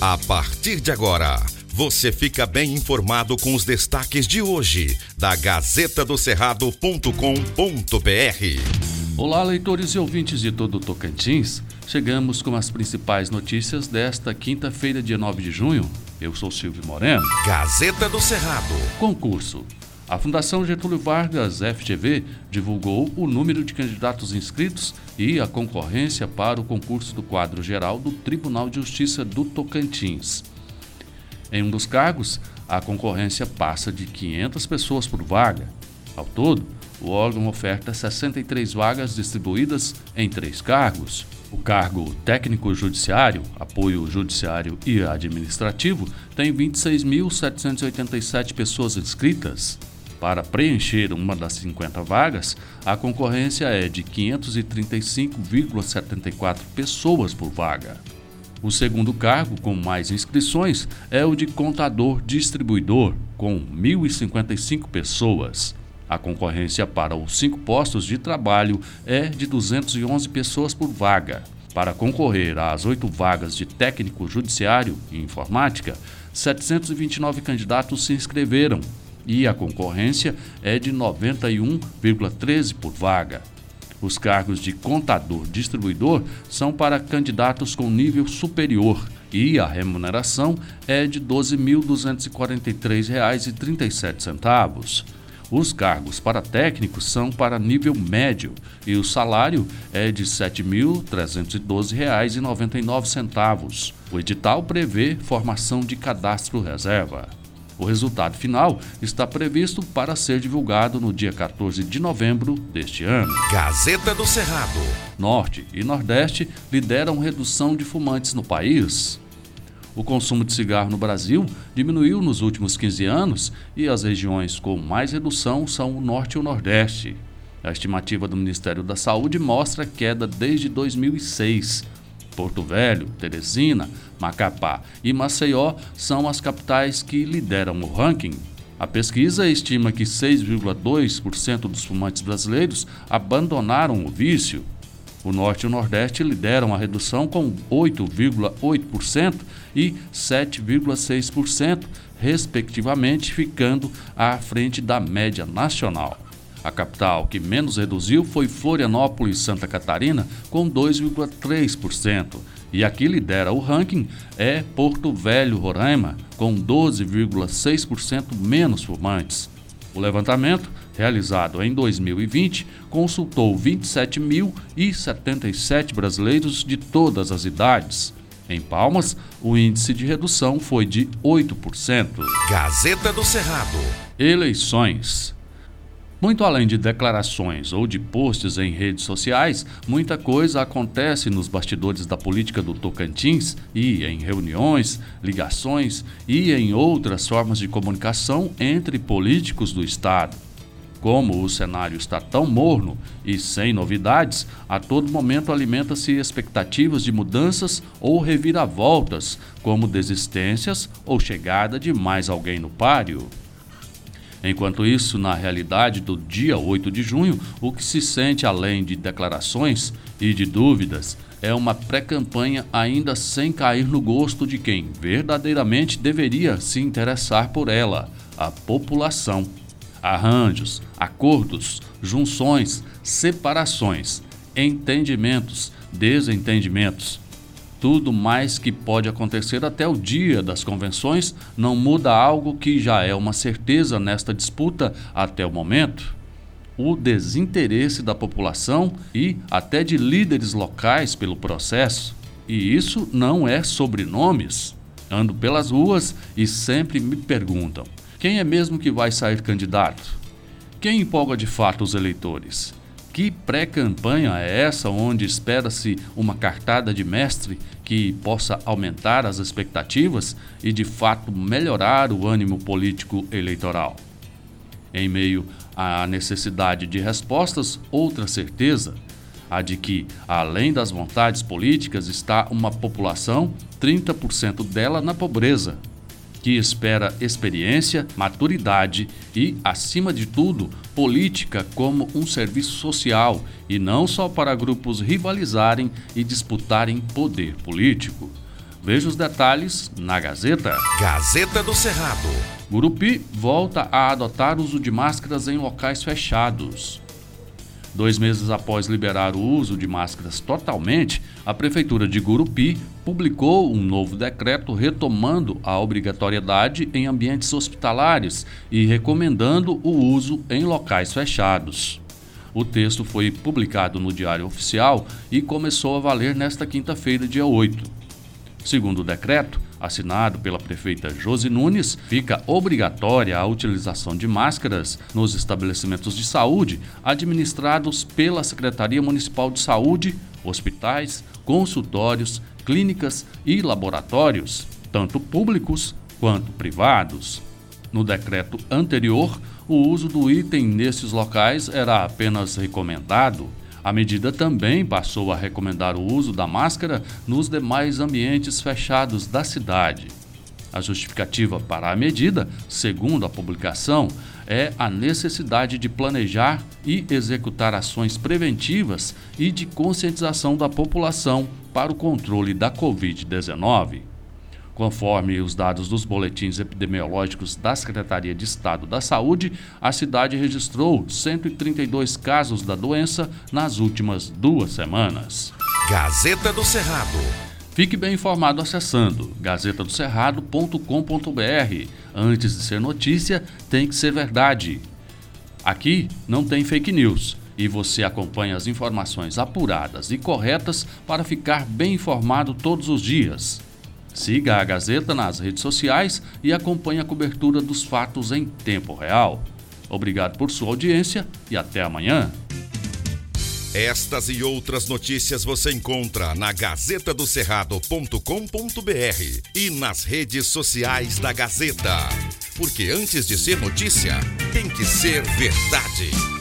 A partir de agora, você fica bem informado com os destaques de hoje da Gazeta do Cerrado.com.br. Olá, leitores e ouvintes de todo o Tocantins. Chegamos com as principais notícias desta quinta-feira, dia 9 de junho. Eu sou Silvio Moreno. Gazeta do Cerrado. Concurso. A Fundação Getúlio Vargas FGV divulgou o número de candidatos inscritos e a concorrência para o concurso do quadro geral do Tribunal de Justiça do Tocantins. Em um dos cargos, a concorrência passa de 500 pessoas por vaga. Ao todo, o órgão oferta 63 vagas distribuídas em três cargos. O cargo técnico judiciário, apoio judiciário e administrativo tem 26.787 pessoas inscritas. Para preencher uma das 50 vagas, a concorrência é de 535,74 pessoas por vaga. O segundo cargo com mais inscrições é o de contador distribuidor, com 1.055 pessoas. A concorrência para os cinco postos de trabalho é de 211 pessoas por vaga. Para concorrer às oito vagas de técnico judiciário e informática, 729 candidatos se inscreveram, e a concorrência é de 91,13 por vaga. Os cargos de contador distribuidor são para candidatos com nível superior e a remuneração é de R$ 12.243,37. Os cargos para técnicos são para nível médio e o salário é de R$ 7.312,99. O edital prevê formação de cadastro reserva. O resultado final está previsto para ser divulgado no dia 14 de novembro deste ano. Gazeta do Cerrado. Norte e Nordeste lideram redução de fumantes no país. O consumo de cigarro no Brasil diminuiu nos últimos 15 anos e as regiões com mais redução são o Norte e o Nordeste. A estimativa do Ministério da Saúde mostra queda desde 2006 Porto Velho, Teresina, Macapá e Maceió são as capitais que lideram o ranking. A pesquisa estima que 6,2% dos fumantes brasileiros abandonaram o vício. O Norte e o Nordeste lideram a redução com 8,8% e 7,6%, respectivamente, ficando à frente da média nacional. A capital que menos reduziu foi Florianópolis, Santa Catarina, com 2,3%. E aqui lidera o ranking é Porto Velho, Roraima, com 12,6% menos fumantes. O levantamento, realizado em 2020, consultou 27.077 brasileiros de todas as idades. Em Palmas, o índice de redução foi de 8%. Gazeta do Cerrado. Eleições. Muito além de declarações ou de posts em redes sociais, muita coisa acontece nos bastidores da política do Tocantins e em reuniões, ligações e em outras formas de comunicação entre políticos do Estado. Como o cenário está tão morno e sem novidades, a todo momento alimenta-se expectativas de mudanças ou reviravoltas, como desistências ou chegada de mais alguém no páreo. Enquanto isso, na realidade do dia 8 de junho, o que se sente além de declarações e de dúvidas é uma pré-campanha ainda sem cair no gosto de quem verdadeiramente deveria se interessar por ela, a população. Arranjos, acordos, junções, separações, entendimentos, desentendimentos tudo mais que pode acontecer até o dia das convenções não muda algo que já é uma certeza nesta disputa até o momento. O desinteresse da população e até de líderes locais pelo processo. E isso não é sobrenomes. Ando pelas ruas e sempre me perguntam: quem é mesmo que vai sair candidato? Quem empolga de fato os eleitores? Que pré-campanha é essa onde espera-se uma cartada de mestre que possa aumentar as expectativas e de fato melhorar o ânimo político eleitoral? Em meio à necessidade de respostas, outra certeza, a de que, além das vontades políticas, está uma população, 30% dela na pobreza, que espera experiência, maturidade e, acima de tudo, política como um serviço social e não só para grupos rivalizarem e disputarem poder político. Veja os detalhes na Gazeta. Gazeta do Cerrado. Gurupi volta a adotar uso de máscaras em locais fechados. Dois meses após liberar o uso de máscaras totalmente, a Prefeitura de Gurupi publicou um novo decreto retomando a obrigatoriedade em ambientes hospitalares e recomendando o uso em locais fechados. O texto foi publicado no Diário Oficial e começou a valer nesta quinta-feira, dia 8. Segundo o decreto, assinado pela prefeita Josi Nunes, fica obrigatória a utilização de máscaras nos estabelecimentos de saúde administrados pela Secretaria Municipal de Saúde, hospitais, consultórios, clínicas e laboratórios, tanto públicos quanto privados. No decreto anterior, o uso do item nesses locais era apenas recomendado. A medida também passou a recomendar o uso da máscara nos demais ambientes fechados da cidade. A justificativa para a medida, segundo a publicação, é a necessidade de planejar e executar ações preventivas e de conscientização da população para o controle da Covid-19. Conforme os dados dos boletins epidemiológicos da Secretaria de Estado da Saúde, a cidade registrou 132 casos da doença nas últimas duas semanas. Gazeta do Cerrado. Fique bem informado acessando gazetadocerrado.com.br. Antes de ser notícia, tem que ser verdade. Aqui não tem fake news e você acompanha as informações apuradas e corretas para ficar bem informado todos os dias. Siga a Gazeta nas redes sociais e acompanhe a cobertura dos fatos em tempo real. Obrigado por sua audiência e até amanhã. Estas e outras notícias você encontra na gazetadocerrado.com.br e nas redes sociais da Gazeta. Porque antes de ser notícia, tem que ser verdade.